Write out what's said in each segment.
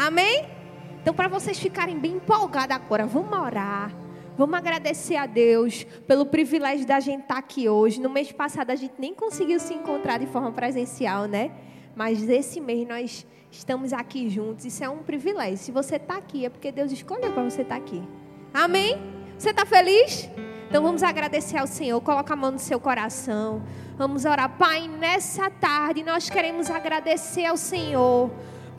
Amém? Então, para vocês ficarem bem empolgados agora, vamos orar. Vamos agradecer a Deus pelo privilégio da gente estar aqui hoje. No mês passado a gente nem conseguiu se encontrar de forma presencial, né? Mas esse mês nós estamos aqui juntos. Isso é um privilégio. Se você está aqui, é porque Deus escolheu para você estar aqui. Amém? Você está feliz? Então vamos agradecer ao Senhor. Coloca a mão no seu coração. Vamos orar. Pai, nessa tarde nós queremos agradecer ao Senhor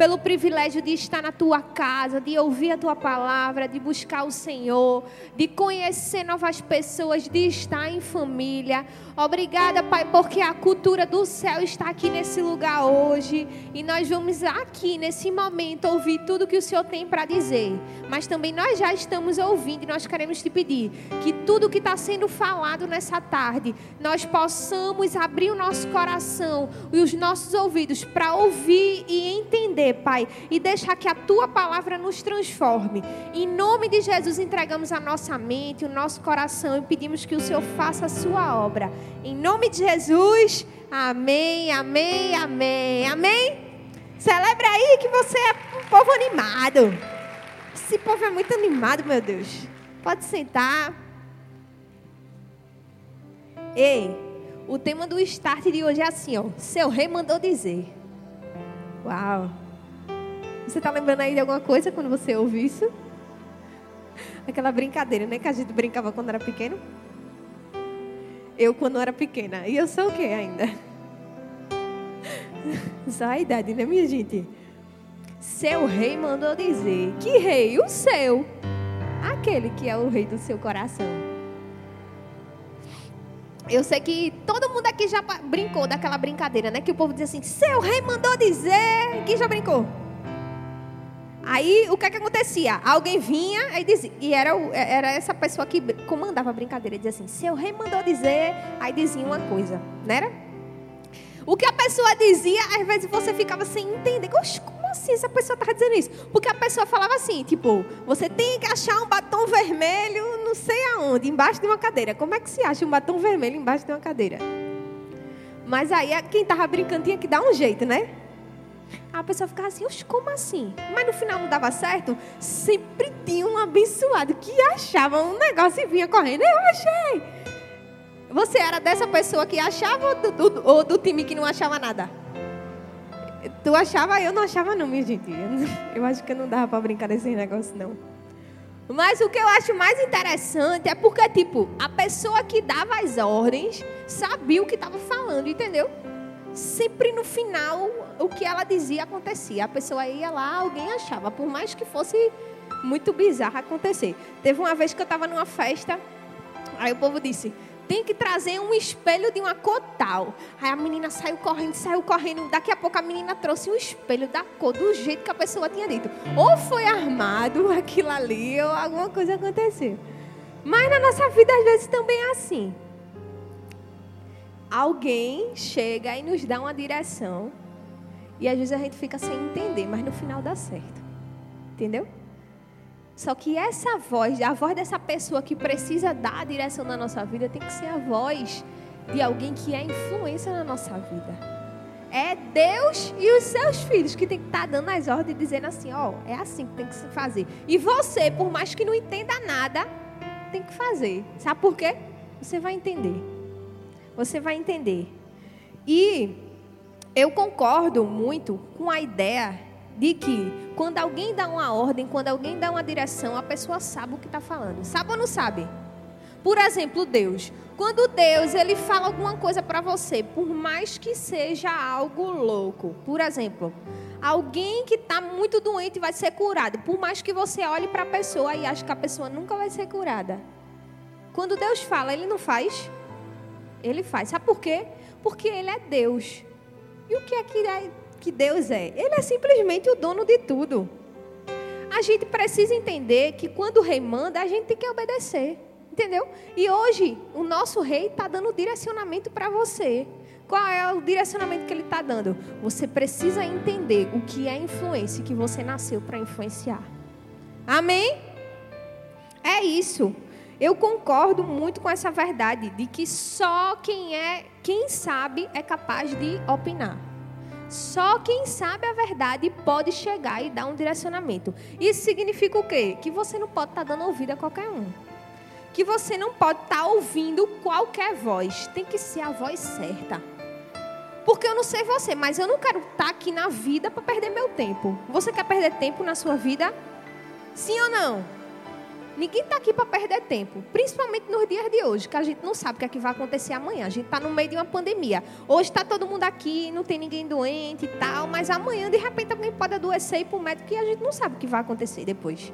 pelo privilégio de estar na tua casa, de ouvir a tua palavra, de buscar o Senhor, de conhecer novas pessoas, de estar em família. Obrigada, Pai, porque a cultura do céu está aqui nesse lugar hoje e nós vamos aqui nesse momento ouvir tudo que o Senhor tem para dizer. Mas também nós já estamos ouvindo e nós queremos te pedir que tudo que está sendo falado nessa tarde, nós possamos abrir o nosso coração e os nossos ouvidos para ouvir e entender, Pai, e deixar que a tua palavra nos transforme. Em nome de Jesus, entregamos a nossa mente, o nosso coração e pedimos que o Senhor faça a sua obra. Em nome de Jesus, amém, amém, amém, amém. Celebra aí que você é um povo animado. Esse povo é muito animado, meu Deus. Pode sentar. Ei, o tema do start de hoje é assim, ó. Seu rei mandou dizer. Uau. Você está lembrando aí de alguma coisa quando você ouve isso? Aquela brincadeira, né? Que a gente brincava quando era pequeno. Eu quando era pequena. E eu sou o quê ainda? Só a idade, né, minha gente? Seu rei mandou dizer. Que rei? O seu. Aquele que é o rei do seu coração. Eu sei que todo mundo aqui já brincou daquela brincadeira, né? Que o povo diz assim: Seu rei mandou dizer. Quem já brincou? Aí o que é que acontecia? Alguém vinha aí dizia, e era, era essa pessoa que comandava a brincadeira, dizia assim: seu rei mandou dizer, aí dizia uma coisa, não era? O que a pessoa dizia, às vezes você ficava sem entender. Como assim essa pessoa estava dizendo isso? Porque a pessoa falava assim, tipo, você tem que achar um batom vermelho não sei aonde, embaixo de uma cadeira. Como é que se acha um batom vermelho embaixo de uma cadeira? Mas aí quem estava brincando tinha que dar um jeito, né? A pessoa ficava assim, como assim? Mas no final não dava certo? Sempre tinha um abençoado que achava um negócio e vinha correndo. Eu achei. Você era dessa pessoa que achava ou do, do, ou do time que não achava nada? Tu achava, eu não achava não, minha gente. Eu acho que não dava para brincar desse negócio, não. Mas o que eu acho mais interessante é porque, tipo, a pessoa que dava as ordens sabia o que estava falando, entendeu? Sempre no final o que ela dizia acontecia. A pessoa ia lá, alguém achava, por mais que fosse muito bizarro acontecer. Teve uma vez que eu estava numa festa, aí o povo disse: tem que trazer um espelho de uma cor tal. Aí a menina saiu correndo, saiu correndo. Daqui a pouco a menina trouxe um espelho da cor, do jeito que a pessoa tinha dito. Ou foi armado aquilo ali, ou alguma coisa aconteceu. Mas na nossa vida às vezes também é assim alguém chega e nos dá uma direção. E às vezes a gente fica sem entender, mas no final dá certo. Entendeu? Só que essa voz, a voz dessa pessoa que precisa dar a direção na nossa vida, tem que ser a voz de alguém que é influência na nossa vida. É Deus e os seus filhos que tem que estar tá dando as ordens dizendo assim, ó, oh, é assim que tem que se fazer. E você, por mais que não entenda nada, tem que fazer. Sabe por quê? Você vai entender. Você vai entender. E eu concordo muito com a ideia de que quando alguém dá uma ordem, quando alguém dá uma direção, a pessoa sabe o que está falando. Sabe ou não sabe? Por exemplo, Deus. Quando Deus ele fala alguma coisa para você, por mais que seja algo louco, por exemplo, alguém que está muito doente vai ser curado, por mais que você olhe para a pessoa e ache que a pessoa nunca vai ser curada. Quando Deus fala, Ele não faz. Ele faz. Sabe por quê? Porque ele é Deus. E o que é que, é que Deus é? Ele é simplesmente o dono de tudo. A gente precisa entender que quando o rei manda, a gente tem que obedecer. Entendeu? E hoje, o nosso rei está dando direcionamento para você. Qual é o direcionamento que ele está dando? Você precisa entender o que é influência que você nasceu para influenciar. Amém? É isso. Eu concordo muito com essa verdade de que só quem é, quem sabe é capaz de opinar. Só quem sabe a verdade pode chegar e dar um direcionamento. Isso significa o quê? Que você não pode estar tá dando ouvido a qualquer um. Que você não pode estar tá ouvindo qualquer voz. Tem que ser a voz certa. Porque eu não sei você, mas eu não quero estar tá aqui na vida para perder meu tempo. Você quer perder tempo na sua vida? Sim ou não? Ninguém está aqui para perder tempo, principalmente nos dias de hoje, que a gente não sabe o que, é que vai acontecer amanhã. A gente está no meio de uma pandemia. Hoje está todo mundo aqui, não tem ninguém doente e tal, mas amanhã, de repente, alguém pode adoecer e ir para o médico e a gente não sabe o que vai acontecer depois.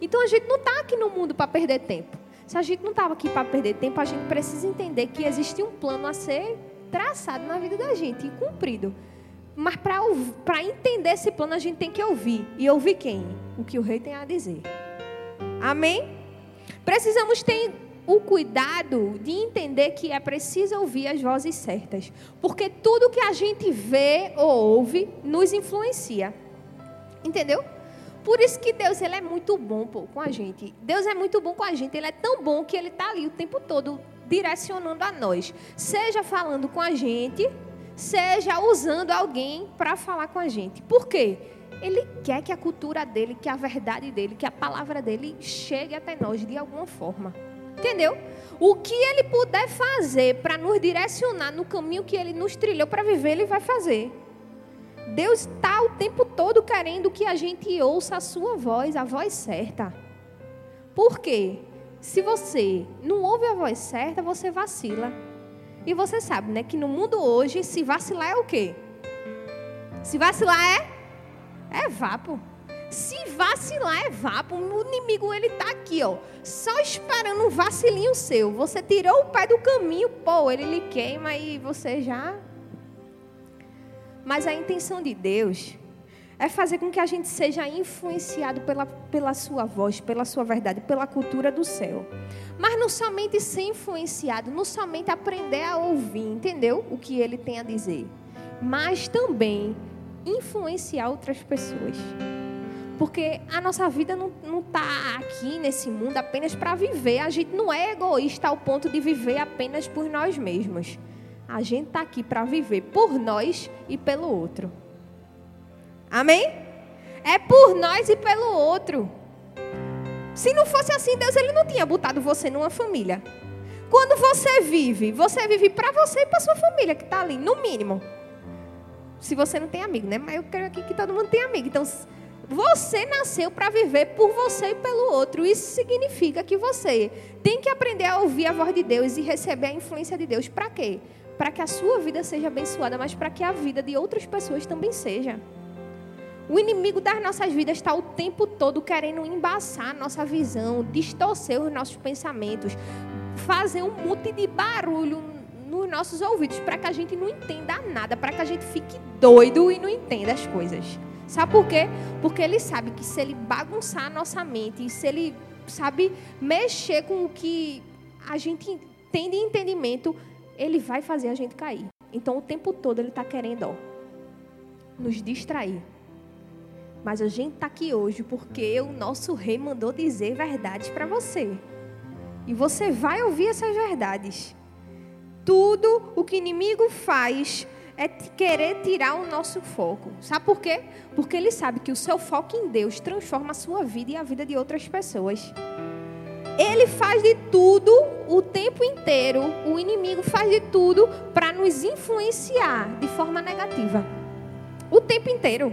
Então a gente não está aqui no mundo para perder tempo. Se a gente não estava aqui para perder tempo, a gente precisa entender que existe um plano a ser traçado na vida da gente e cumprido. Mas para entender esse plano, a gente tem que ouvir. E ouvir quem? O que o rei tem a dizer. Amém? Precisamos ter o cuidado de entender que é preciso ouvir as vozes certas, porque tudo que a gente vê ou ouve nos influencia. Entendeu? Por isso que Deus ele é muito bom pô, com a gente. Deus é muito bom com a gente. Ele é tão bom que ele está ali o tempo todo direcionando a nós. Seja falando com a gente, seja usando alguém para falar com a gente. Por quê? Ele quer que a cultura dele, que a verdade dele, que a palavra dele chegue até nós de alguma forma. Entendeu? O que ele puder fazer para nos direcionar no caminho que ele nos trilhou para viver, ele vai fazer. Deus está o tempo todo querendo que a gente ouça a sua voz, a voz certa. Por quê? Se você não ouve a voz certa, você vacila. E você sabe, né, que no mundo hoje, se vacilar é o quê? Se vacilar é é vapo. Se vacilar é vapo. O inimigo ele tá aqui, ó, só esperando um vacilinho seu. Você tirou o pé do caminho, pô, ele lhe queima e você já. Mas a intenção de Deus é fazer com que a gente seja influenciado pela, pela sua voz, pela sua verdade, pela cultura do céu. Mas não somente ser influenciado, não somente aprender a ouvir, entendeu? O que ele tem a dizer, mas também influenciar outras pessoas. Porque a nossa vida não está aqui nesse mundo apenas para viver. A gente não é egoísta ao ponto de viver apenas por nós mesmos. A gente está aqui para viver por nós e pelo outro. Amém? É por nós e pelo outro. Se não fosse assim, Deus ele não tinha botado você numa família. Quando você vive, você vive para você e para sua família que está ali, no mínimo se você não tem amigo, né? Mas eu quero aqui que todo mundo tenha amigo. Então, você nasceu para viver por você e pelo outro. Isso significa que você tem que aprender a ouvir a voz de Deus e receber a influência de Deus. Para quê? Para que a sua vida seja abençoada, mas para que a vida de outras pessoas também seja. O inimigo das nossas vidas está o tempo todo querendo embaçar a nossa visão, distorcer os nossos pensamentos, fazer um monte de barulho nos nossos ouvidos para que a gente não entenda nada, para que a gente fique doido e não entenda as coisas. Sabe por quê? Porque ele sabe que se ele bagunçar a nossa mente, se ele sabe mexer com o que a gente tem de entendimento, ele vai fazer a gente cair. Então o tempo todo ele está querendo ó, nos distrair. Mas a gente está aqui hoje porque o nosso rei mandou dizer verdades para você. E você vai ouvir essas verdades. Tudo o que o inimigo faz é querer tirar o nosso foco. Sabe por quê? Porque ele sabe que o seu foco em Deus transforma a sua vida e a vida de outras pessoas. Ele faz de tudo o tempo inteiro, o inimigo faz de tudo para nos influenciar de forma negativa. O tempo inteiro.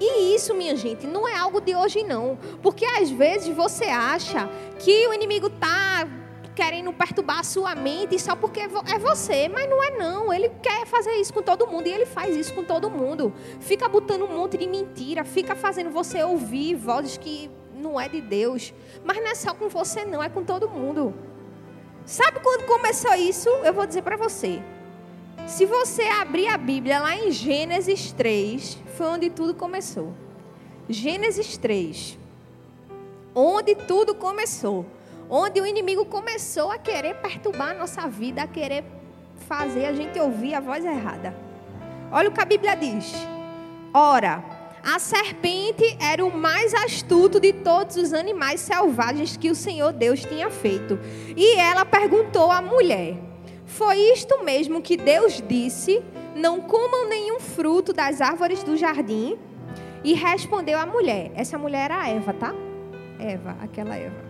E isso, minha gente, não é algo de hoje não, porque às vezes você acha que o inimigo está querendo perturbar a sua mente só porque é você, mas não é não. Ele quer fazer isso com todo mundo e ele faz isso com todo mundo. Fica botando um monte de mentira, fica fazendo você ouvir vozes que não é de Deus. Mas não é só com você não, é com todo mundo. Sabe quando começou isso? Eu vou dizer para você. Se você abrir a Bíblia lá em Gênesis 3, foi onde tudo começou. Gênesis 3. Onde tudo começou onde o inimigo começou a querer perturbar a nossa vida, a querer fazer a gente ouvir a voz errada. Olha o que a Bíblia diz. Ora, a serpente era o mais astuto de todos os animais selvagens que o Senhor Deus tinha feito. E ela perguntou à mulher: Foi isto mesmo que Deus disse? Não comam nenhum fruto das árvores do jardim. E respondeu a mulher. Essa mulher era Eva, tá? Eva, aquela Eva.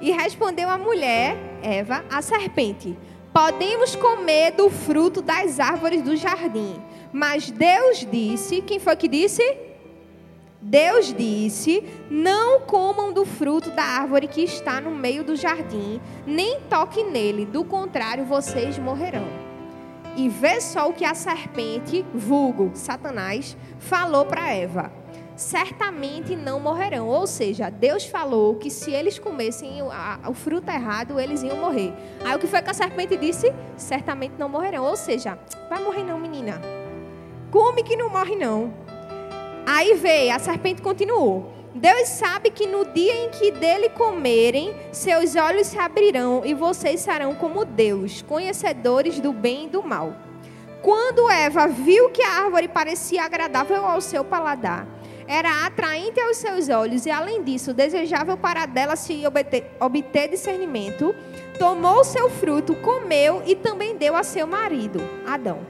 E respondeu a mulher, Eva, a serpente: Podemos comer do fruto das árvores do jardim. Mas Deus disse: Quem foi que disse? Deus disse: Não comam do fruto da árvore que está no meio do jardim, nem toquem nele, do contrário, vocês morrerão. E vê só o que a serpente, vulgo Satanás, falou para Eva certamente não morrerão. Ou seja, Deus falou que se eles comessem o, fruto errado, eles iam morrer. Aí o que foi que a serpente disse? Certamente não morrerão. Ou seja, vai morrer não, menina. Come que não morre não. Aí veio, a serpente continuou. Deus sabe que no dia em que dele comerem, seus olhos se abrirão e vocês serão como Deus, conhecedores do bem e do mal. Quando Eva viu que a árvore parecia agradável ao seu paladar era atraente aos seus olhos e, além disso, desejável para dela se obter, obter discernimento, tomou seu fruto, comeu e também deu a seu marido, Adão,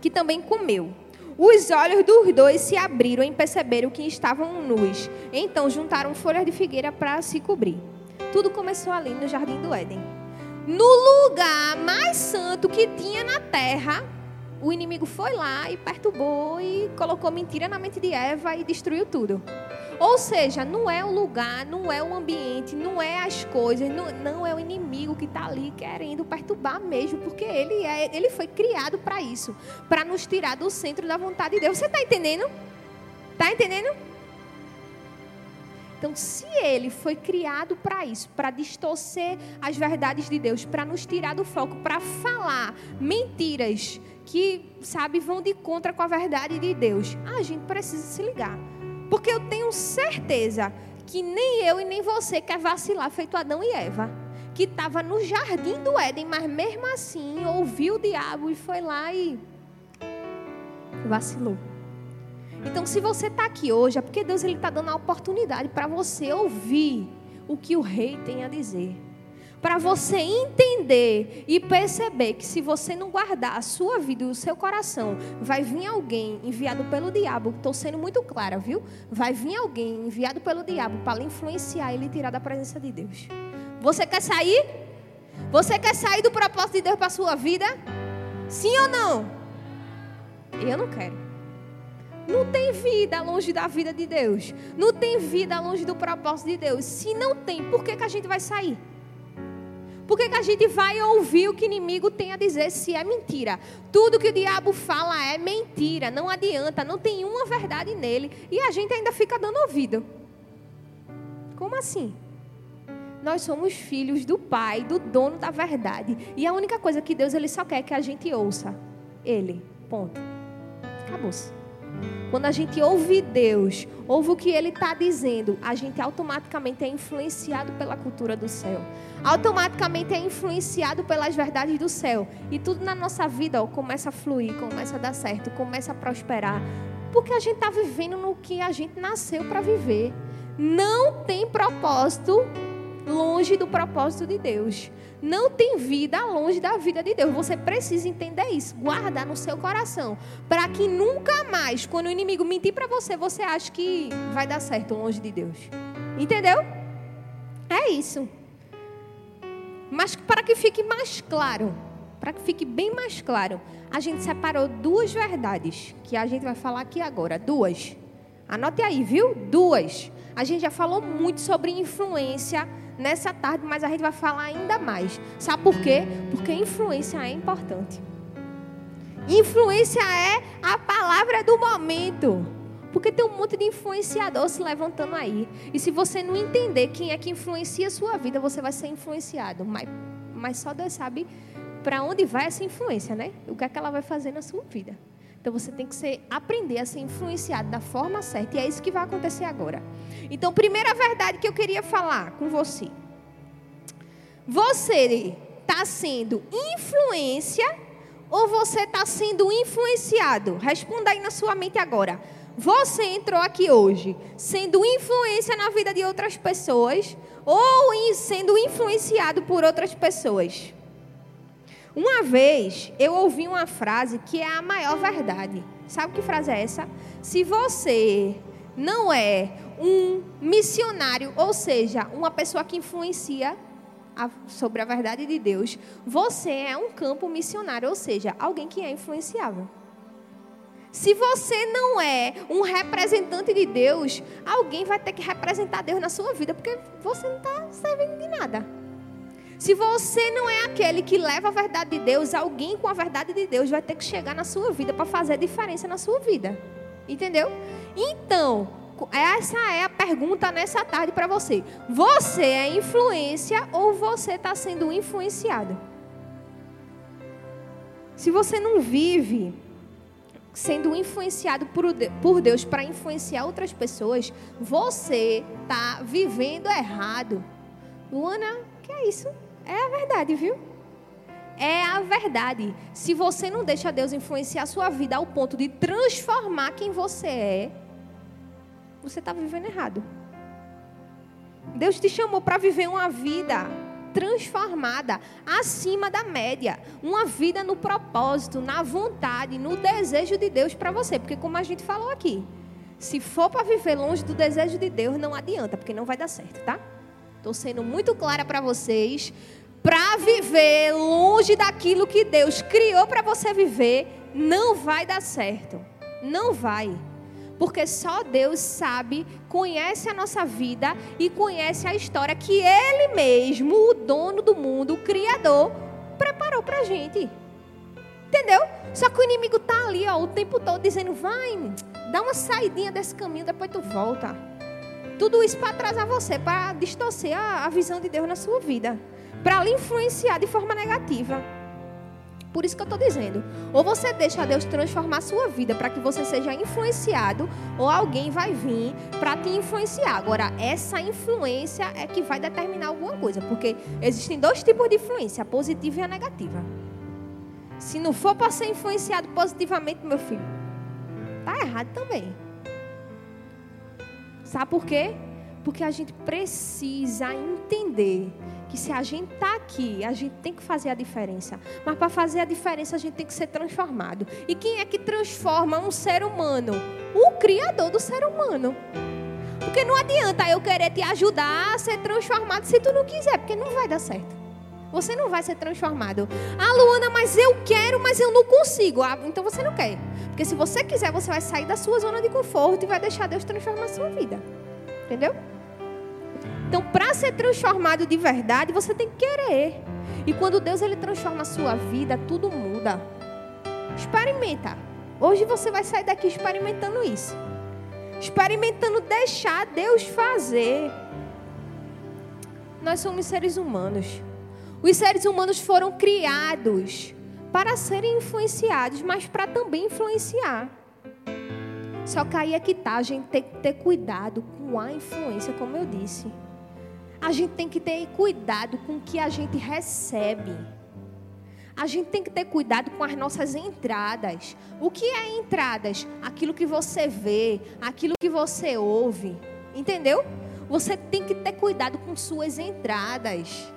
que também comeu. Os olhos dos dois se abriram e perceberam que estavam nus. Então juntaram folhas de figueira para se cobrir. Tudo começou ali no jardim do Éden. No lugar mais santo que tinha na terra, o inimigo foi lá e perturbou e colocou mentira na mente de Eva e destruiu tudo. Ou seja, não é o lugar, não é o ambiente, não é as coisas, não, não é o inimigo que está ali querendo perturbar mesmo, porque ele, é, ele foi criado para isso, para nos tirar do centro da vontade de Deus. Você está entendendo? Está entendendo? Então, se ele foi criado para isso, para distorcer as verdades de Deus, para nos tirar do foco, para falar mentiras que, sabe, vão de contra com a verdade de Deus. A gente precisa se ligar. Porque eu tenho certeza que nem eu e nem você quer vacilar feito Adão e Eva. Que estava no jardim do Éden, mas mesmo assim ouviu o diabo e foi lá e vacilou. Então, se você está aqui hoje, é porque Deus está dando a oportunidade para você ouvir o que o rei tem a dizer para você entender e perceber que se você não guardar a sua vida e o seu coração, vai vir alguém enviado pelo diabo, estou sendo muito clara, viu? Vai vir alguém enviado pelo diabo para influenciar e lhe tirar da presença de Deus. Você quer sair? Você quer sair do propósito de Deus para a sua vida? Sim ou não? Eu não quero. Não tem vida longe da vida de Deus. Não tem vida longe do propósito de Deus. Se não tem, por que, que a gente vai sair? Por que, que a gente vai ouvir o que o inimigo tem a dizer se é mentira? Tudo que o diabo fala é mentira, não adianta, não tem uma verdade nele. E a gente ainda fica dando ouvido. Como assim? Nós somos filhos do Pai, do dono da verdade. E a única coisa que Deus ele só quer é que a gente ouça. Ele. Ponto. Acabou-se. Quando a gente ouve Deus, ouve o que Ele está dizendo, a gente automaticamente é influenciado pela cultura do céu. Automaticamente é influenciado pelas verdades do céu. E tudo na nossa vida ó, começa a fluir, começa a dar certo, começa a prosperar. Porque a gente está vivendo no que a gente nasceu para viver. Não tem propósito longe do propósito de Deus não tem vida longe da vida de Deus. Você precisa entender isso, guardar no seu coração, para que nunca mais, quando o inimigo mentir para você, você ache que vai dar certo longe de Deus. Entendeu? É isso. Mas para que fique mais claro, para que fique bem mais claro, a gente separou duas verdades que a gente vai falar aqui agora, duas. Anote aí, viu? Duas. A gente já falou muito sobre influência nessa tarde, mas a gente vai falar ainda mais. Sabe por quê? Porque influência é importante. Influência é a palavra do momento. Porque tem um monte de influenciador se levantando aí. E se você não entender quem é que influencia a sua vida, você vai ser influenciado. Mas, mas só Deus sabe para onde vai essa influência, né? O que é que ela vai fazer na sua vida. Então você tem que ser, aprender a ser influenciado da forma certa. E é isso que vai acontecer agora. Então, primeira verdade que eu queria falar com você. Você está sendo influência ou você está sendo influenciado? Responda aí na sua mente agora. Você entrou aqui hoje sendo influência na vida de outras pessoas ou sendo influenciado por outras pessoas? Uma vez eu ouvi uma frase que é a maior verdade. Sabe que frase é essa? Se você não é um missionário, ou seja, uma pessoa que influencia a, sobre a verdade de Deus, você é um campo missionário, ou seja, alguém que é influenciável. Se você não é um representante de Deus, alguém vai ter que representar Deus na sua vida, porque você não está servindo de nada. Se você não é aquele que leva a verdade de Deus, alguém com a verdade de Deus vai ter que chegar na sua vida para fazer a diferença na sua vida. Entendeu? Então, essa é a pergunta nessa tarde para você. Você é influência ou você está sendo influenciado? Se você não vive sendo influenciado por Deus para influenciar outras pessoas, você está vivendo errado. Luana, que é isso? É a verdade, viu? É a verdade. Se você não deixa Deus influenciar a sua vida ao ponto de transformar quem você é, você está vivendo errado. Deus te chamou para viver uma vida transformada, acima da média. Uma vida no propósito, na vontade, no desejo de Deus para você. Porque, como a gente falou aqui, se for para viver longe do desejo de Deus, não adianta, porque não vai dar certo, tá? Estou sendo muito clara para vocês para viver longe daquilo que Deus criou para você viver, não vai dar certo. Não vai. Porque só Deus sabe, conhece a nossa vida e conhece a história que Ele mesmo, o dono do mundo, o Criador, preparou para a gente. Entendeu? Só que o inimigo está ali ó, o tempo todo dizendo: vai, dá uma saidinha desse caminho, depois tu volta. Tudo isso para atrasar você, para distorcer a, a visão de Deus na sua vida para lhe influenciar de forma negativa. Por isso que eu estou dizendo. Ou você deixa Deus transformar sua vida para que você seja influenciado, ou alguém vai vir para te influenciar. Agora, essa influência é que vai determinar alguma coisa. Porque existem dois tipos de influência, a positiva e a negativa. Se não for para ser influenciado positivamente, meu filho, tá errado também. Sabe por quê? Porque a gente precisa entender que se a gente está aqui, a gente tem que fazer a diferença. Mas para fazer a diferença, a gente tem que ser transformado. E quem é que transforma um ser humano? O Criador do ser humano. Porque não adianta eu querer te ajudar a ser transformado se tu não quiser, porque não vai dar certo. Você não vai ser transformado. Ah, Luana, mas eu quero, mas eu não consigo. Ah, então você não quer. Porque se você quiser, você vai sair da sua zona de conforto e vai deixar Deus transformar a sua vida. Entendeu? Então, para ser transformado de verdade, você tem que querer. E quando Deus ele transforma a sua vida, tudo muda. Experimenta. Hoje você vai sair daqui experimentando isso. Experimentando deixar Deus fazer. Nós somos seres humanos. Os seres humanos foram criados para serem influenciados, mas para também influenciar. Só que aí é que tá, a gente tem que ter cuidado com a influência, como eu disse a gente tem que ter cuidado com o que a gente recebe. A gente tem que ter cuidado com as nossas entradas. O que é entradas? Aquilo que você vê, aquilo que você ouve. Entendeu? Você tem que ter cuidado com suas entradas.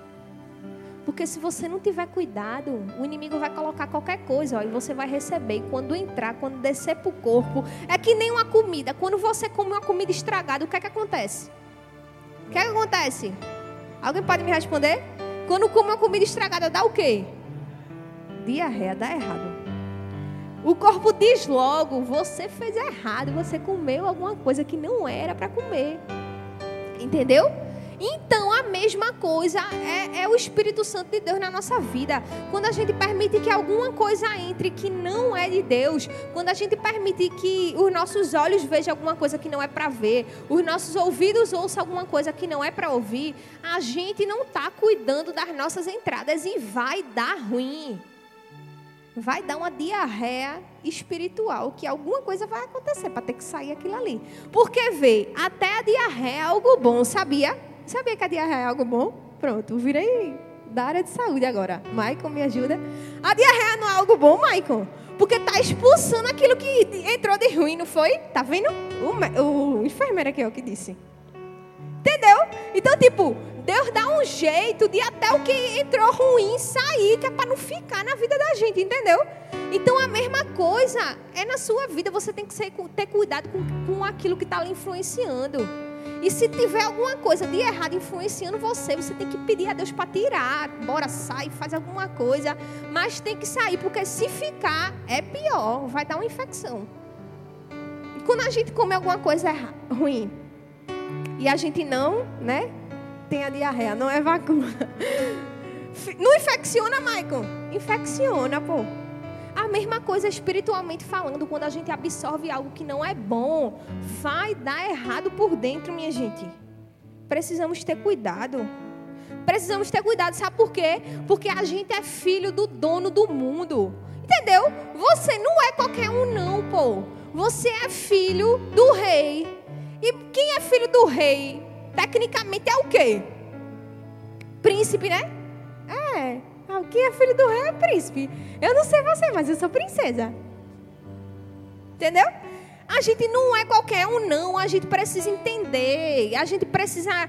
Porque se você não tiver cuidado, o inimigo vai colocar qualquer coisa ó, e você vai receber. E quando entrar, quando descer para o corpo, é que nem uma comida. Quando você come uma comida estragada, o que é que acontece? Que, é que acontece? Alguém pode me responder? Quando come uma comida estragada, dá o quê? Diarreia, dá errado. O corpo diz logo: você fez errado, você comeu alguma coisa que não era para comer. Entendeu? Então, a mesma coisa é, é, o Espírito Santo de Deus na nossa vida. Quando a gente permite que alguma coisa entre que não é de Deus, quando a gente permite que os nossos olhos vejam alguma coisa que não é para ver, os nossos ouvidos ouçam alguma coisa que não é para ouvir, a gente não está cuidando das nossas entradas e vai dar ruim. Vai dar uma diarreia espiritual, que alguma coisa vai acontecer para ter que sair aquilo ali. Porque vê, até a diarreia é algo bom, sabia? Sabia que a diarreia é algo bom? Pronto, virei da área de saúde agora. Maicon, me ajuda. A diarreia não é algo bom, Maicon? Porque tá expulsando aquilo que entrou de ruim, não foi? Tá vendo? O, o enfermeiro aqui é o que disse. Entendeu? Então, tipo, Deus dá um jeito de até o que entrou ruim sair, que é para não ficar na vida da gente, entendeu? Então a mesma coisa é na sua vida. Você tem que ser, ter cuidado com, com aquilo que está lhe influenciando. E se tiver alguma coisa de errado influenciando você, você tem que pedir a Deus para tirar. Bora, sai, faz alguma coisa. Mas tem que sair, porque se ficar, é pior. Vai dar uma infecção. E quando a gente come alguma coisa ruim e a gente não, né? Tem a diarreia, não é vacuna. Não infecciona, Michael? Infecciona, pô. A mesma coisa espiritualmente falando, quando a gente absorve algo que não é bom, vai dar errado por dentro, minha gente. Precisamos ter cuidado. Precisamos ter cuidado, sabe por quê? Porque a gente é filho do dono do mundo. Entendeu? Você não é qualquer um, não, pô. Você é filho do rei. E quem é filho do rei? Tecnicamente é o quê? Príncipe, né? É. Ah, quem é filho do rei é príncipe. Eu não sei você, mas eu sou princesa. Entendeu? A gente não é qualquer um, não. A gente precisa entender. A gente precisa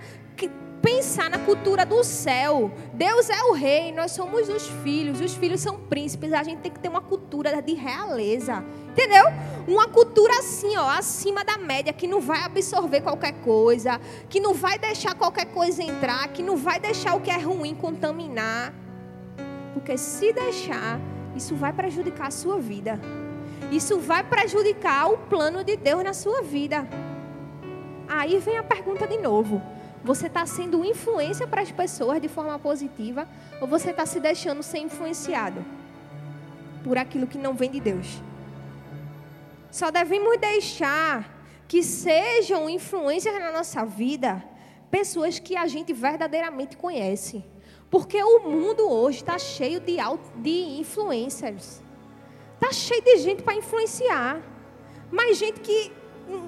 pensar na cultura do céu. Deus é o rei, nós somos os filhos. Os filhos são príncipes. A gente tem que ter uma cultura de realeza. Entendeu? Uma cultura assim, ó, acima da média, que não vai absorver qualquer coisa, que não vai deixar qualquer coisa entrar, que não vai deixar o que é ruim contaminar. Porque se deixar, isso vai prejudicar a sua vida. Isso vai prejudicar o plano de Deus na sua vida. Aí vem a pergunta de novo. Você está sendo influência para as pessoas de forma positiva ou você está se deixando ser influenciado por aquilo que não vem de Deus? Só devemos deixar que sejam influências na nossa vida pessoas que a gente verdadeiramente conhece. Porque o mundo hoje está cheio de, de influencers. Está cheio de gente para influenciar. Mas gente que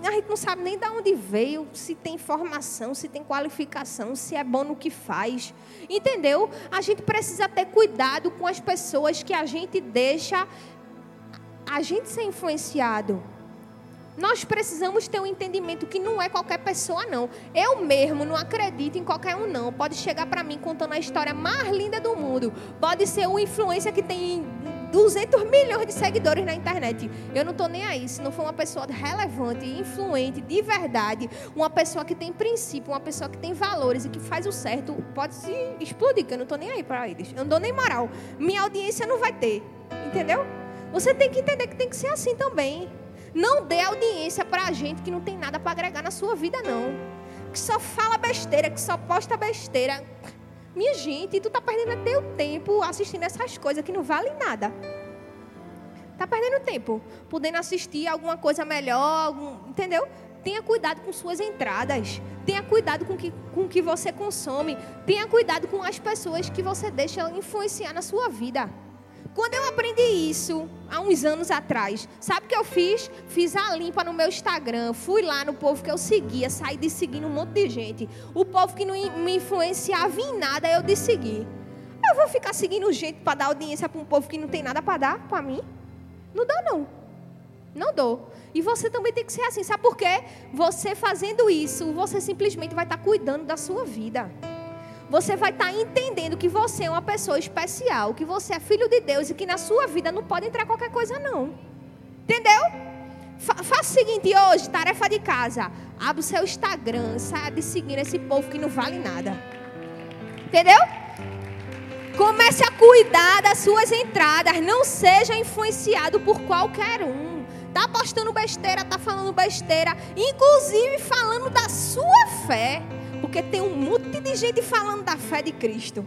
a gente não sabe nem de onde veio, se tem formação, se tem qualificação, se é bom no que faz. Entendeu? A gente precisa ter cuidado com as pessoas que a gente deixa a gente ser influenciado. Nós precisamos ter um entendimento que não é qualquer pessoa, não. Eu mesmo não acredito em qualquer um, não. Pode chegar para mim contando a história mais linda do mundo. Pode ser uma influência que tem 200 milhões de seguidores na internet. Eu não estou nem aí. Se não for uma pessoa relevante, influente, de verdade, uma pessoa que tem princípio, uma pessoa que tem valores e que faz o certo, pode se explodir, que eu não estou nem aí para eles. Eu não dou nem moral. Minha audiência não vai ter. Entendeu? Você tem que entender que tem que ser assim também. Não dê audiência para gente que não tem nada para agregar na sua vida, não. Que só fala besteira, que só posta besteira. Minha gente, tu tá perdendo teu tempo assistindo essas coisas que não valem nada. Tá perdendo tempo. Podendo assistir alguma coisa melhor, algum, entendeu? Tenha cuidado com suas entradas. Tenha cuidado com que, o com que você consome. Tenha cuidado com as pessoas que você deixa influenciar na sua vida. Quando eu aprendi isso, há uns anos atrás, sabe o que eu fiz? Fiz a limpa no meu Instagram, fui lá no povo que eu seguia, saí de seguir um monte de gente. O povo que não me influenciava em nada, eu de seguir. Eu vou ficar seguindo gente para dar audiência para um povo que não tem nada para dar para mim? Não dá não. Não dou. E você também tem que ser assim. Sabe por quê? Você fazendo isso, você simplesmente vai estar cuidando da sua vida você vai estar tá entendendo que você é uma pessoa especial, que você é filho de Deus e que na sua vida não pode entrar qualquer coisa, não. Entendeu? Fa faça o seguinte hoje, tarefa de casa. Abre o seu Instagram, saia de seguir esse povo que não vale nada. Entendeu? Comece a cuidar das suas entradas. Não seja influenciado por qualquer um. Tá postando besteira, tá falando besteira, inclusive falando da sua fé. Porque tem um monte de gente falando da fé de Cristo.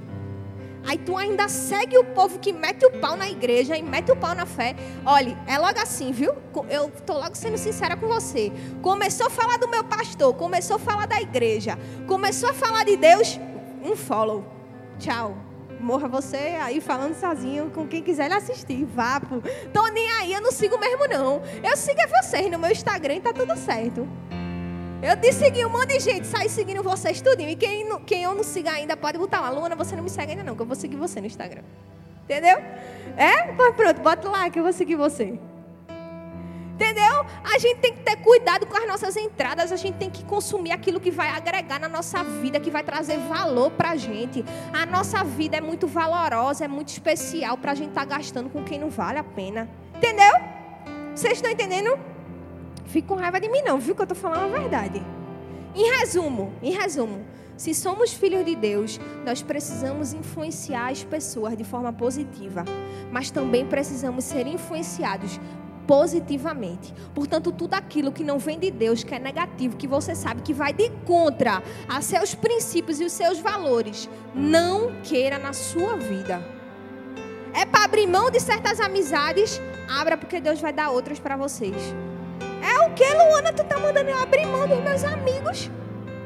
Aí tu ainda segue o povo que mete o pau na igreja e mete o pau na fé. Olha, é logo assim, viu? Eu tô logo sendo sincera com você. Começou a falar do meu pastor, começou a falar da igreja, começou a falar de Deus, um follow. Tchau. Morra você aí falando sozinho com quem quiser assistir. Vá, pô. Tô nem aí, eu não sigo mesmo não. Eu sigo é vocês no meu Instagram e tá tudo certo. Eu disse seguir um monte de gente, sai seguindo vocês tudinho. E quem, quem eu não siga ainda pode botar uma Luna, você não me segue ainda não, que eu vou seguir você no Instagram. Entendeu? É? Pois pronto, bota lá que eu vou seguir você. Entendeu? A gente tem que ter cuidado com as nossas entradas, a gente tem que consumir aquilo que vai agregar na nossa vida, que vai trazer valor para a gente. A nossa vida é muito valorosa, é muito especial para a gente estar tá gastando com quem não vale a pena. Entendeu? Vocês estão entendendo? Fico com raiva de mim não, viu que eu estou falando a verdade. Em resumo, em resumo, se somos filhos de Deus, nós precisamos influenciar as pessoas de forma positiva, mas também precisamos ser influenciados positivamente. Portanto, tudo aquilo que não vem de Deus, que é negativo, que você sabe que vai de contra a seus princípios e os seus valores, não queira na sua vida. É para abrir mão de certas amizades, abra porque Deus vai dar outras para vocês. É o que, Luana? Tu tá mandando eu abrir mão dos meus amigos?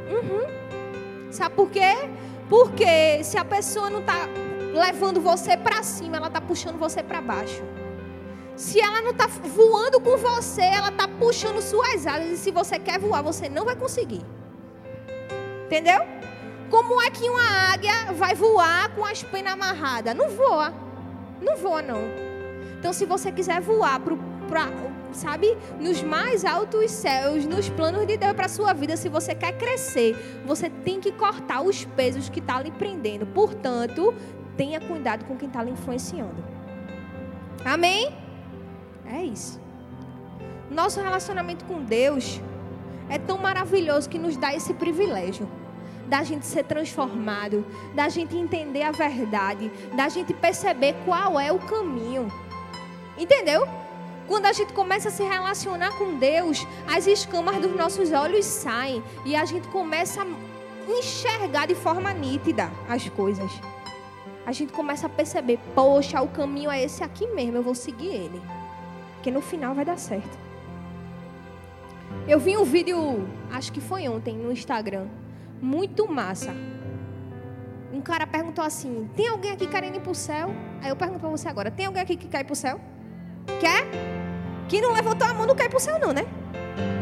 Uhum. Sabe por quê? Porque se a pessoa não tá levando você para cima, ela tá puxando você para baixo. Se ela não está voando com você, ela está puxando suas asas. E se você quer voar, você não vai conseguir. Entendeu? Como é que uma águia vai voar com as penas amarradas? Não voa. Não voa, não. Então, se você quiser voar para, sabe, nos mais altos céus, nos planos de Deus para sua vida, se você quer crescer, você tem que cortar os pesos que estão tá lhe prendendo. Portanto, tenha cuidado com quem está lhe influenciando. Amém? É isso. Nosso relacionamento com Deus é tão maravilhoso que nos dá esse privilégio da gente ser transformado, da gente entender a verdade, da gente perceber qual é o caminho. Entendeu? Quando a gente começa a se relacionar com Deus, as escamas dos nossos olhos saem e a gente começa a enxergar de forma nítida as coisas. A gente começa a perceber, poxa, o caminho é esse aqui mesmo, eu vou seguir ele. Porque no final vai dar certo. Eu vi um vídeo, acho que foi ontem, no Instagram. Muito massa. Um cara perguntou assim: Tem alguém aqui querendo ir o céu? Aí eu pergunto para você agora: Tem alguém aqui que quer ir o céu? Quer? Quem não levantou a mão não quer ir para o céu, não, né?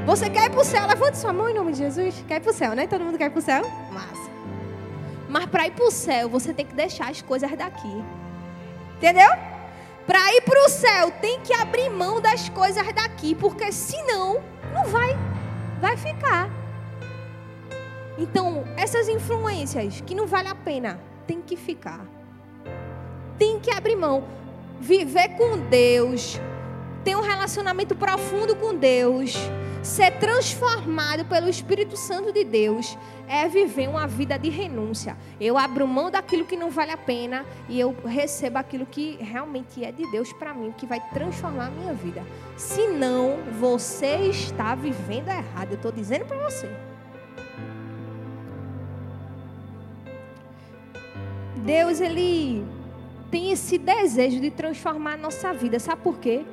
Você quer ir para o céu? Levante sua mão em nome de Jesus. Quer ir para o céu, né? Todo mundo quer ir para o céu? Massa. Mas para ir para o céu, você tem que deixar as coisas daqui. Entendeu? Para ir para o céu, tem que abrir mão das coisas daqui, porque senão não vai, vai ficar. Então, essas influências que não vale a pena, tem que ficar. Tem que abrir mão. Viver com Deus, ter um relacionamento profundo com Deus, ser transformado pelo Espírito Santo de Deus, é viver uma vida de renúncia. Eu abro mão daquilo que não vale a pena e eu recebo aquilo que realmente é de Deus para mim, que vai transformar a minha vida. Senão, você está vivendo errado. Eu estou dizendo para você. Deus, Ele tem esse desejo de transformar a nossa vida. Sabe por quê?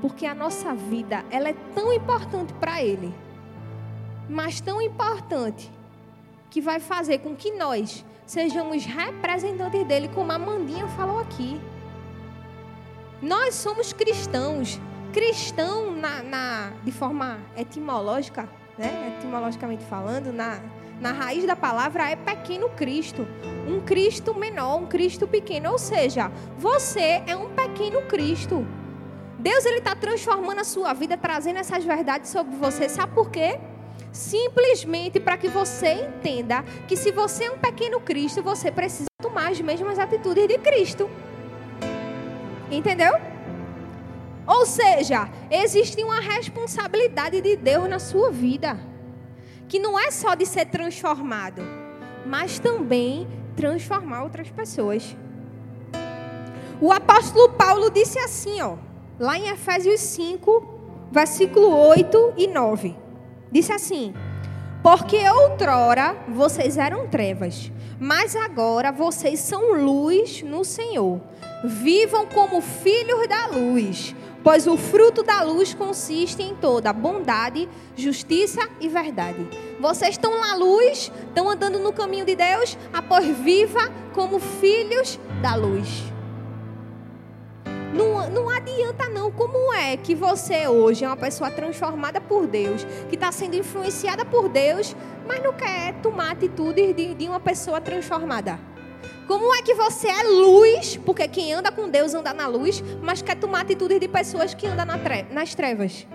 Porque a nossa vida, ela é tão importante para Ele. Mas tão importante que vai fazer com que nós sejamos representantes dele, como a Mandinha falou aqui. Nós somos cristãos. Cristão, na, na, de forma etimológica, né? etimologicamente falando, na, na raiz da palavra é pequeno Cristo. Um Cristo menor, um Cristo pequeno. Ou seja, você é um pequeno Cristo. Deus ele está transformando a sua vida, trazendo essas verdades sobre você. Sabe por quê? simplesmente para que você entenda que se você é um pequeno Cristo, você precisa tomar as mesmas atitudes de Cristo. Entendeu? Ou seja, existe uma responsabilidade de Deus na sua vida, que não é só de ser transformado, mas também transformar outras pessoas. O apóstolo Paulo disse assim, ó, lá em Efésios 5, versículo 8 e 9. Disse assim: Porque outrora vocês eram trevas, mas agora vocês são luz no Senhor. Vivam como filhos da luz, pois o fruto da luz consiste em toda bondade, justiça e verdade. Vocês estão na luz, estão andando no caminho de Deus, após viva como filhos da luz. Não, não adianta não. Como é que você hoje é uma pessoa transformada por Deus, que está sendo influenciada por Deus, mas não quer tomar atitudes de, de uma pessoa transformada? Como é que você é luz, porque quem anda com Deus anda na luz, mas quer tomar atitudes de pessoas que andam nas trevas?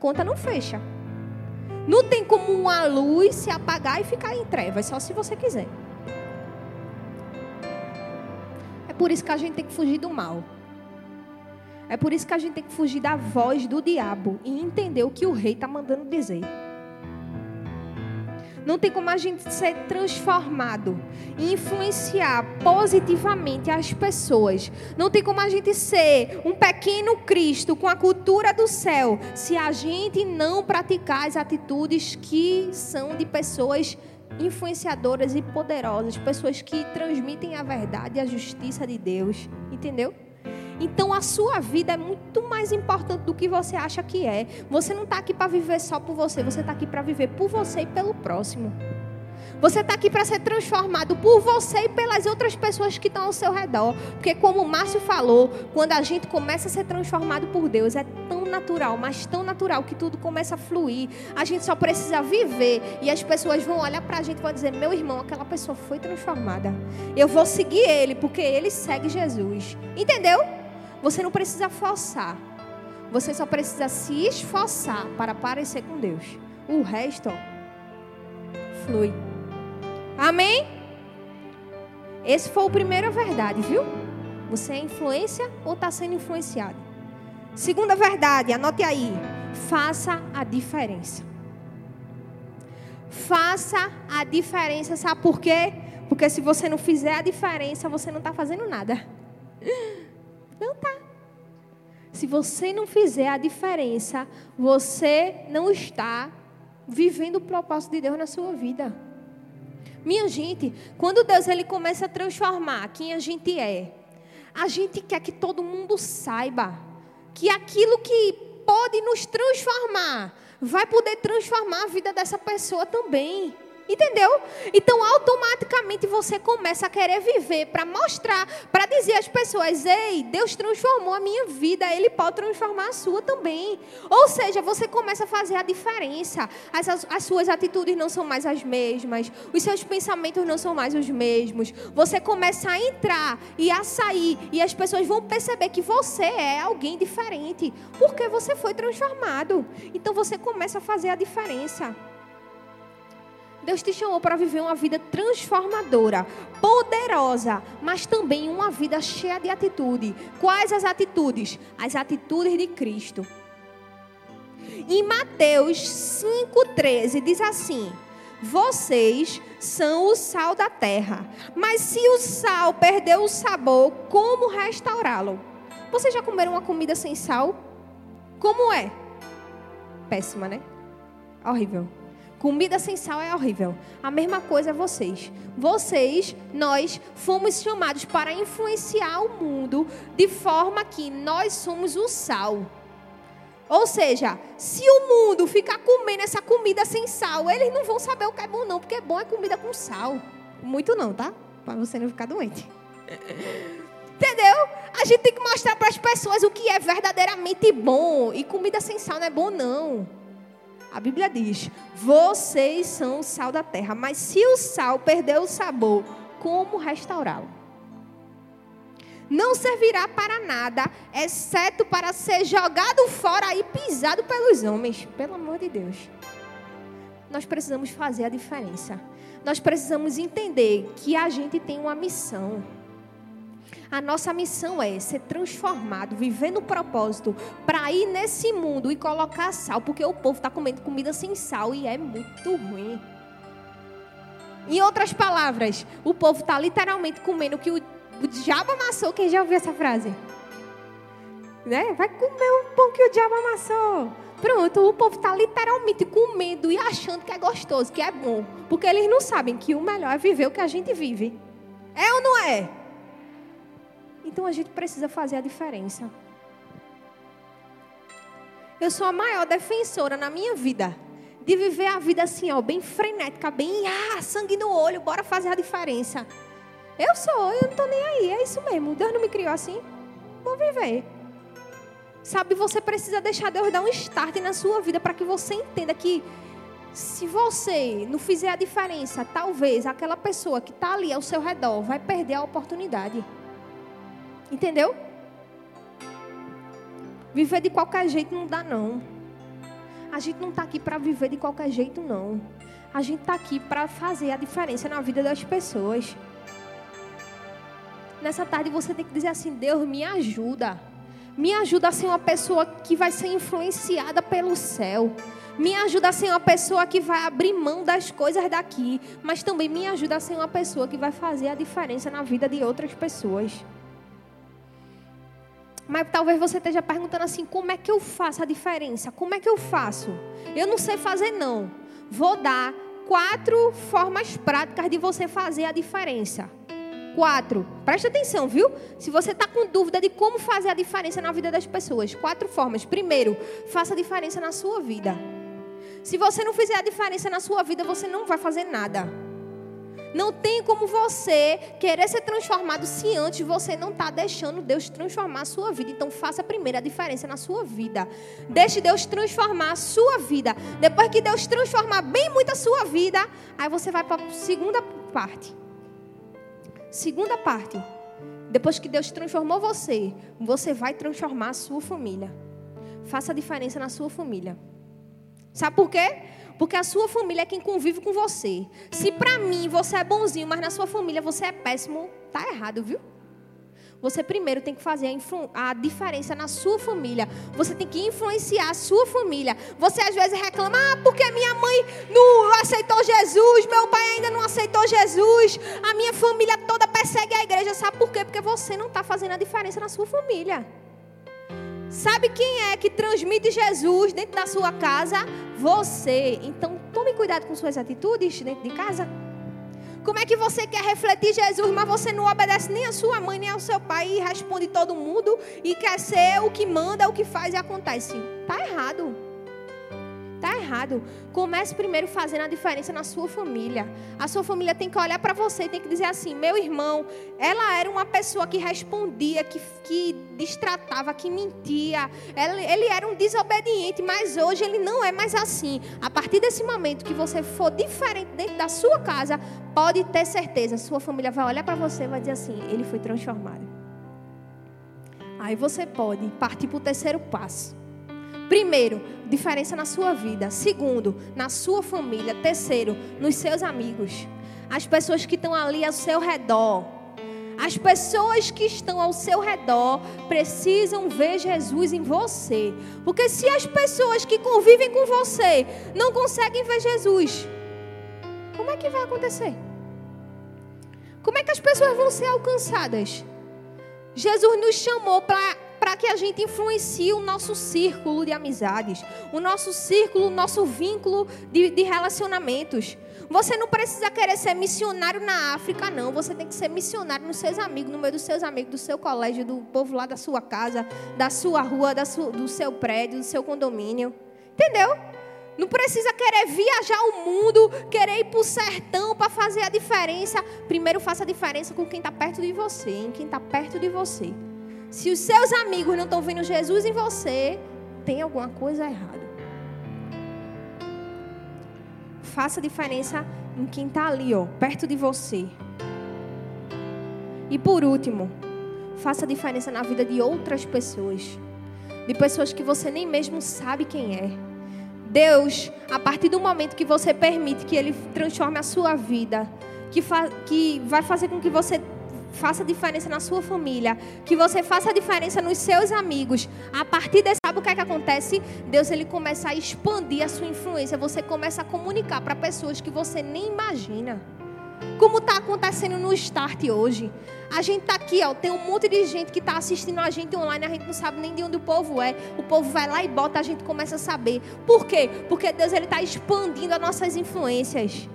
conta não fecha. Não tem como uma luz se apagar e ficar em trevas, só se você quiser. É por isso que a gente tem que fugir do mal. É por isso que a gente tem que fugir da voz do diabo e entender o que o rei está mandando dizer. Não tem como a gente ser transformado e influenciar positivamente as pessoas. Não tem como a gente ser um pequeno Cristo com a cultura do céu se a gente não praticar as atitudes que são de pessoas influenciadoras e poderosas, pessoas que transmitem a verdade e a justiça de Deus. Entendeu? Então a sua vida é muito mais importante do que você acha que é. Você não está aqui para viver só por você, você está aqui para viver por você e pelo próximo. Você está aqui para ser transformado por você e pelas outras pessoas que estão ao seu redor. Porque, como o Márcio falou, quando a gente começa a ser transformado por Deus, é tão natural, mas tão natural que tudo começa a fluir. A gente só precisa viver e as pessoas vão olhar para a gente e vão dizer: Meu irmão, aquela pessoa foi transformada. Eu vou seguir ele, porque ele segue Jesus. Entendeu? Você não precisa forçar. Você só precisa se esforçar para parecer com Deus. O resto ó, flui. Amém? Esse foi o primeiro verdade, viu? Você é influência ou está sendo influenciado? Segunda verdade, anote aí. Faça a diferença. Faça a diferença, sabe por quê? Porque se você não fizer a diferença, você não está fazendo nada. Não tá. Se você não fizer a diferença, você não está vivendo o propósito de Deus na sua vida. Minha gente, quando Deus ele começa a transformar quem a gente é, a gente quer que todo mundo saiba que aquilo que pode nos transformar vai poder transformar a vida dessa pessoa também. Entendeu? Então, automaticamente você começa a querer viver para mostrar, para dizer às pessoas: ei, Deus transformou a minha vida, Ele pode transformar a sua também. Ou seja, você começa a fazer a diferença. As, as, as suas atitudes não são mais as mesmas, os seus pensamentos não são mais os mesmos. Você começa a entrar e a sair, e as pessoas vão perceber que você é alguém diferente, porque você foi transformado. Então, você começa a fazer a diferença. Deus te chamou para viver uma vida transformadora, poderosa, mas também uma vida cheia de atitude. Quais as atitudes? As atitudes de Cristo. Em Mateus 5,13 diz assim: Vocês são o sal da terra, mas se o sal perdeu o sabor, como restaurá-lo? Vocês já comeram uma comida sem sal? Como é? Péssima, né? Horrível. Comida sem sal é horrível. A mesma coisa é vocês. Vocês, nós, fomos chamados para influenciar o mundo de forma que nós somos o sal. Ou seja, se o mundo ficar comendo essa comida sem sal, eles não vão saber o que é bom, não, porque é bom é comida com sal. Muito não, tá? Para você não ficar doente. Entendeu? A gente tem que mostrar para as pessoas o que é verdadeiramente bom. E comida sem sal não é bom, não. A Bíblia diz: vocês são o sal da terra, mas se o sal perder o sabor, como restaurá-lo? Não servirá para nada, exceto para ser jogado fora e pisado pelos homens. Pelo amor de Deus. Nós precisamos fazer a diferença. Nós precisamos entender que a gente tem uma missão. A nossa missão é ser transformado, vivendo o propósito, para ir nesse mundo e colocar sal, porque o povo está comendo comida sem sal e é muito ruim. Em outras palavras, o povo está literalmente comendo o que o, diabo amassou. Quem já ouviu essa frase? Né? Vai comer o pão que o diabo amassou. Pronto, o povo está literalmente comendo e achando que é gostoso, que é bom. Porque eles não sabem que o melhor é viver o que a gente vive. É ou não é? Então a gente precisa fazer a diferença. Eu sou a maior defensora na minha vida de viver a vida assim, ó, bem frenética, bem ah, sangue no olho, bora fazer a diferença. Eu sou, eu não estou nem aí, é isso mesmo. Deus não me criou assim. Vou viver. Sabe, você precisa deixar Deus dar um start na sua vida para que você entenda que se você não fizer a diferença, talvez aquela pessoa que está ali ao seu redor vai perder a oportunidade. Entendeu? Viver de qualquer jeito não dá, não. A gente não está aqui para viver de qualquer jeito, não. A gente está aqui para fazer a diferença na vida das pessoas. Nessa tarde você tem que dizer assim: Deus, me ajuda. Me ajuda a ser uma pessoa que vai ser influenciada pelo céu. Me ajuda a ser uma pessoa que vai abrir mão das coisas daqui. Mas também me ajuda a ser uma pessoa que vai fazer a diferença na vida de outras pessoas. Mas talvez você esteja perguntando assim: como é que eu faço a diferença? Como é que eu faço? Eu não sei fazer, não. Vou dar quatro formas práticas de você fazer a diferença. Quatro. Presta atenção, viu? Se você está com dúvida de como fazer a diferença na vida das pessoas, quatro formas. Primeiro, faça a diferença na sua vida. Se você não fizer a diferença na sua vida, você não vai fazer nada. Não tem como você querer ser transformado se antes você não está deixando Deus transformar a sua vida. Então faça a diferença na sua vida. Deixe Deus transformar a sua vida. Depois que Deus transformar bem muito a sua vida, aí você vai para a segunda parte. Segunda parte. Depois que Deus transformou você, você vai transformar a sua família. Faça a diferença na sua família. Sabe por quê? Porque a sua família é quem convive com você. Se para mim você é bonzinho, mas na sua família você é péssimo, tá errado, viu? Você primeiro tem que fazer a, a, diferença na sua família. Você tem que influenciar a sua família. Você às vezes reclama, ah, porque minha mãe não aceitou Jesus, meu pai ainda não aceitou Jesus, a minha família toda persegue a igreja. Sabe por quê? Porque você não está fazendo a diferença na sua família. Sabe quem é que transmite Jesus dentro da sua casa? Você. Então tome cuidado com suas atitudes dentro de casa. Como é que você quer refletir Jesus, mas você não obedece nem a sua mãe, nem ao seu pai e responde todo mundo e quer ser o que manda, o que faz e acontece? Tá errado. Errado. Comece primeiro fazendo a diferença na sua família. A sua família tem que olhar para você e tem que dizer assim: meu irmão, ela era uma pessoa que respondia, que, que distratava, que mentia. Ele, ele era um desobediente, mas hoje ele não é mais assim. A partir desse momento que você for diferente dentro da sua casa, pode ter certeza, sua família vai olhar para você e vai dizer assim: ele foi transformado. Aí você pode partir para o terceiro passo. Primeiro, diferença na sua vida. Segundo, na sua família. Terceiro, nos seus amigos. As pessoas que estão ali ao seu redor. As pessoas que estão ao seu redor precisam ver Jesus em você. Porque se as pessoas que convivem com você não conseguem ver Jesus, como é que vai acontecer? Como é que as pessoas vão ser alcançadas? Jesus nos chamou para para que a gente influencie o nosso círculo de amizades, o nosso círculo, o nosso vínculo de, de relacionamentos. Você não precisa querer ser missionário na África, não. Você tem que ser missionário nos seus amigos, no meio dos seus amigos, do seu colégio, do povo lá da sua casa, da sua rua, da do seu prédio, do seu condomínio. Entendeu? Não precisa querer viajar o mundo, querer ir para o sertão para fazer a diferença. Primeiro faça a diferença com quem está perto de você, em quem está perto de você. Se os seus amigos não estão vendo Jesus em você, tem alguma coisa errada. Faça diferença em quem está ali, ó, perto de você. E por último, faça diferença na vida de outras pessoas. De pessoas que você nem mesmo sabe quem é. Deus, a partir do momento que você permite que Ele transforme a sua vida, que, que vai fazer com que você faça diferença na sua família, que você faça diferença nos seus amigos. A partir desse, sabe o que é que acontece? Deus ele começa a expandir a sua influência, você começa a comunicar para pessoas que você nem imagina. Como está acontecendo no Start hoje. A gente está aqui, ó, tem um monte de gente que está assistindo a gente online, a gente não sabe nem de onde o povo é. O povo vai lá e bota, a gente começa a saber. Por quê? Porque Deus ele está expandindo as nossas influências.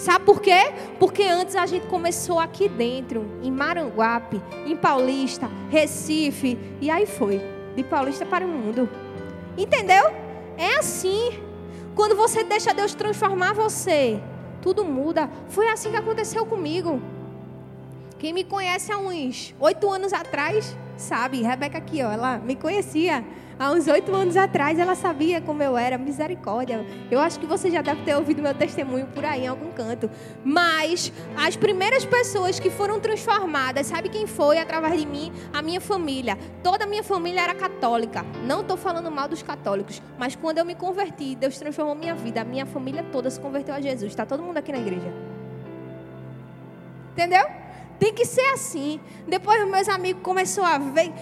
Sabe por quê? Porque antes a gente começou aqui dentro, em Maranguape, em Paulista, Recife, e aí foi, de Paulista para o mundo. Entendeu? É assim. Quando você deixa Deus transformar você, tudo muda. Foi assim que aconteceu comigo. Quem me conhece há uns oito anos atrás, sabe, Rebeca aqui, ó, ela me conhecia. Há uns oito anos atrás ela sabia como eu era, misericórdia. Eu acho que você já deve ter ouvido meu testemunho por aí em algum canto. Mas as primeiras pessoas que foram transformadas, sabe quem foi através de mim? A minha família. Toda a minha família era católica. Não estou falando mal dos católicos, mas quando eu me converti, Deus transformou minha vida. A minha família toda se converteu a Jesus. Está todo mundo aqui na igreja. Entendeu? Tem que ser assim. Depois meus amigos começaram a ver,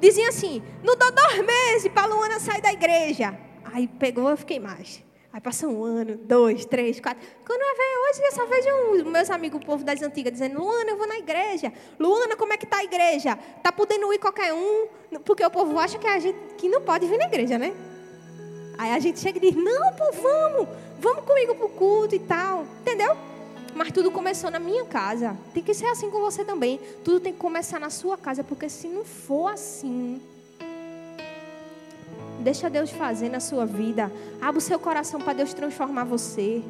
diziam assim: não dou dois meses para Luana sair da igreja. Aí pegou, eu fiquei mais. Aí passou um ano, dois, três, quatro. Quando eu vejo hoje, eu só vejo um, meus amigos, o povo das antigas, dizendo: Luana, eu vou na igreja. Luana, como é que tá a igreja? Tá podendo ir qualquer um? Porque o povo acha que a gente que não pode vir na igreja, né? Aí a gente chega e diz: Não, pô, vamos, vamos comigo pro culto e tal. Entendeu? Mas tudo começou na minha casa. Tem que ser assim com você também. Tudo tem que começar na sua casa, porque se não for assim, deixa Deus fazer na sua vida. Abra o seu coração para Deus transformar você.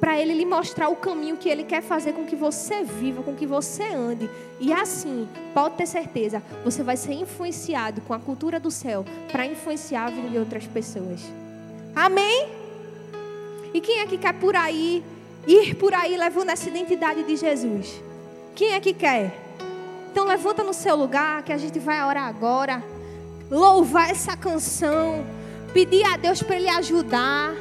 Para Ele lhe mostrar o caminho que Ele quer fazer com que você viva, com que você ande. E assim, pode ter certeza, você vai ser influenciado com a cultura do céu para influenciar a vida de outras pessoas. Amém? E quem é que quer por aí ir por aí levando essa identidade de Jesus. Quem é que quer? Então levanta no seu lugar que a gente vai orar agora. Louvar essa canção. Pedir a Deus para Ele ajudar.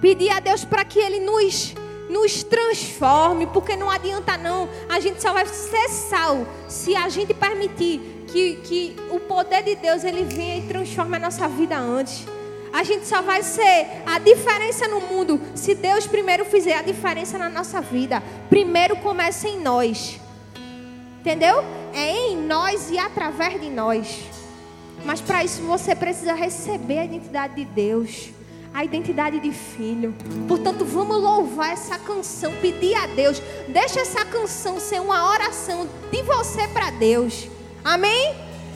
Pedir a Deus para que Ele nos, nos transforme. Porque não adianta não. A gente só vai ser sal se a gente permitir que, que o poder de Deus Ele venha e transforme a nossa vida antes. A gente só vai ser a diferença no mundo se Deus primeiro fizer a diferença na nossa vida. Primeiro começa em nós. Entendeu? É em nós e através de nós. Mas para isso você precisa receber a identidade de Deus, a identidade de filho. Portanto, vamos louvar essa canção, pedir a Deus. Deixa essa canção ser uma oração de você para Deus. Amém?